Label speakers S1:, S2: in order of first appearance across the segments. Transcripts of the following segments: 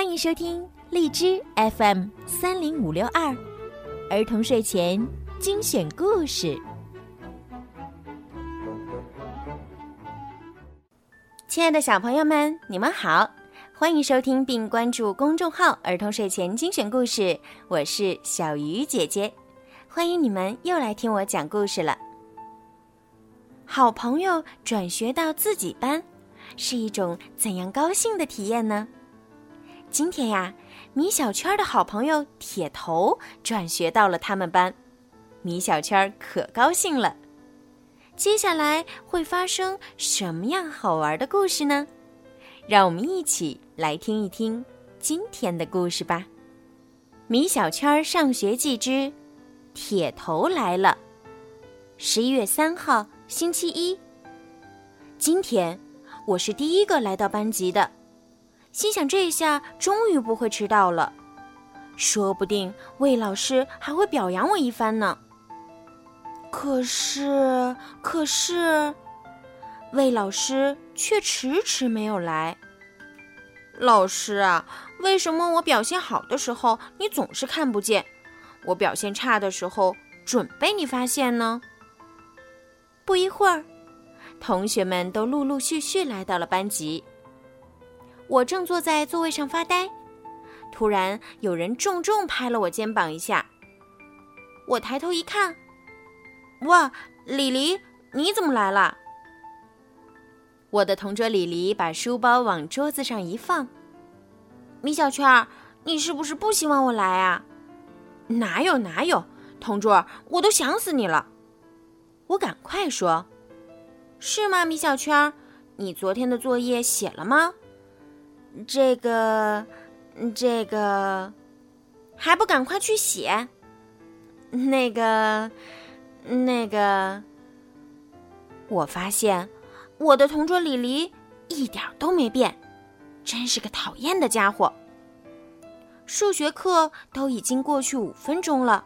S1: 欢迎收听荔枝 FM 三零五六二儿童睡前精选故事。亲爱的小朋友们，你们好，欢迎收听并关注公众号“儿童睡前精选故事”，我是小鱼姐姐，欢迎你们又来听我讲故事了。好朋友转学到自己班，是一种怎样高兴的体验呢？今天呀，米小圈的好朋友铁头转学到了他们班，米小圈可高兴了。接下来会发生什么样好玩的故事呢？让我们一起来听一听今天的故事吧。《米小圈上学记之铁头来了》，十一月三号，星期一。今天我是第一个来到班级的。心想，这一下终于不会迟到了，说不定魏老师还会表扬我一番呢。可是，可是，魏老师却迟迟没有来。老师啊，为什么我表现好的时候你总是看不见，我表现差的时候准被你发现呢？不一会儿，同学们都陆陆续续来到了班级。我正坐在座位上发呆，突然有人重重拍了我肩膀一下。我抬头一看，哇，李黎，你怎么来了？我的同桌李黎把书包往桌子上一放。米小圈，你是不是不希望我来啊？哪有哪有，同桌，我都想死你了。我赶快说，是吗？米小圈，你昨天的作业写了吗？这个，这个，还不赶快去写？那个，那个，我发现我的同桌李黎一点都没变，真是个讨厌的家伙。数学课都已经过去五分钟了，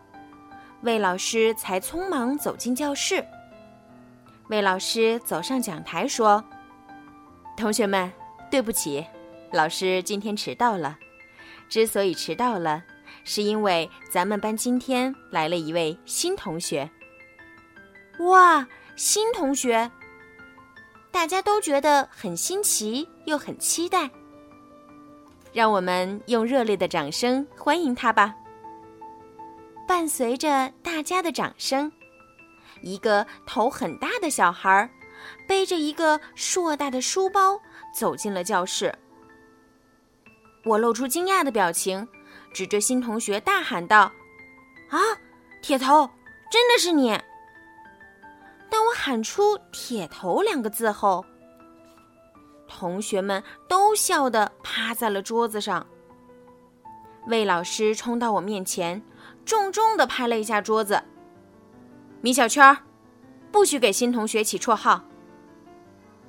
S1: 魏老师才匆忙走进教室。魏老师走上讲台说：“同学们，对不起。”老师今天迟到了，之所以迟到了，是因为咱们班今天来了一位新同学。哇，新同学！大家都觉得很新奇又很期待。让我们用热烈的掌声欢迎他吧！伴随着大家的掌声，一个头很大的小孩背着一个硕大的书包走进了教室。我露出惊讶的表情，指着新同学大喊道：“啊，铁头，真的是你！”当我喊出“铁头”两个字后，同学们都笑得趴在了桌子上。魏老师冲到我面前，重重的拍了一下桌子：“米小圈，不许给新同学起绰号。”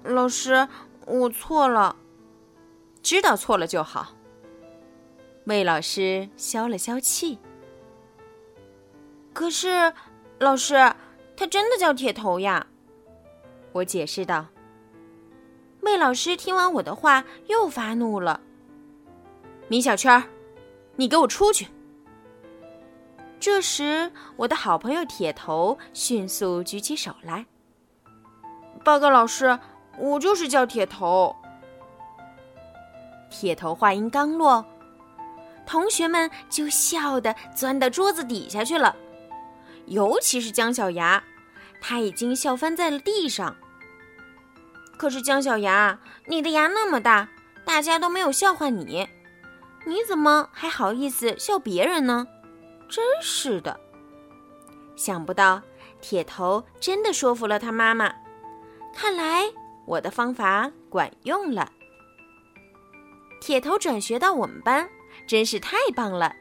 S1: 老师，我错了。知道错了就好。魏老师消了消气。可是，老师，他真的叫铁头呀！我解释道。魏老师听完我的话，又发怒了。米小圈，你给我出去！这时，我的好朋友铁头迅速举起手来，报告老师，我就是叫铁头。铁头话音刚落。同学们就笑得钻到桌子底下去了，尤其是姜小牙，他已经笑翻在了地上。可是姜小牙，你的牙那么大，大家都没有笑话你，你怎么还好意思笑别人呢？真是的！想不到铁头真的说服了他妈妈，看来我的方法管用了。铁头转学到我们班。真是太棒了！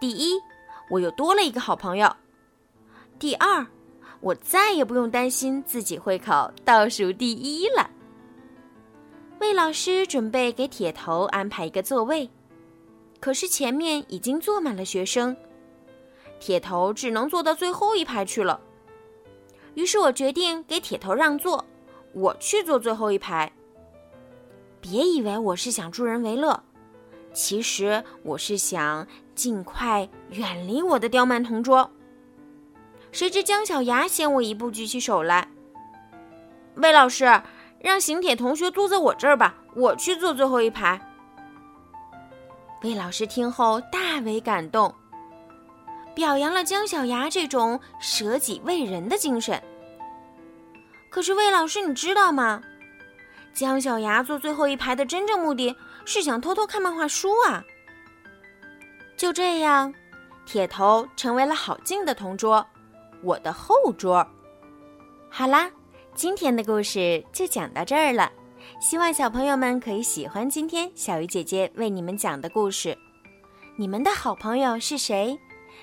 S1: 第一，我又多了一个好朋友；第二，我再也不用担心自己会考倒数第一了。魏老师准备给铁头安排一个座位，可是前面已经坐满了学生，铁头只能坐到最后一排去了。于是我决定给铁头让座，我去坐最后一排。别以为我是想助人为乐。其实我是想尽快远离我的刁蛮同桌。谁知姜小牙先我一步举起手来。魏老师，让邢铁同学坐在我这儿吧，我去坐最后一排。魏老师听后大为感动，表扬了姜小牙这种舍己为人的精神。可是魏老师，你知道吗？姜小牙坐最后一排的真正目的是想偷偷看漫画书啊！就这样，铁头成为了郝静的同桌，我的后桌。好啦，今天的故事就讲到这儿了。希望小朋友们可以喜欢今天小鱼姐姐为你们讲的故事。你们的好朋友是谁？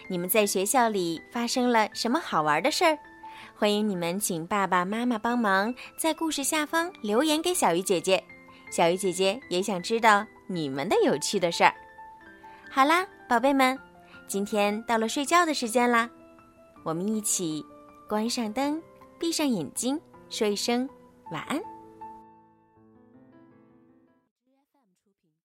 S1: 你们在学校里发生了什么好玩的事儿？欢迎你们请爸爸妈妈帮忙在故事下方留言给小鱼姐姐。小鱼姐姐也想知道你们的有趣的事儿。好啦，宝贝们，今天到了睡觉的时间啦，我们一起关上灯，闭上眼睛，说一声晚安。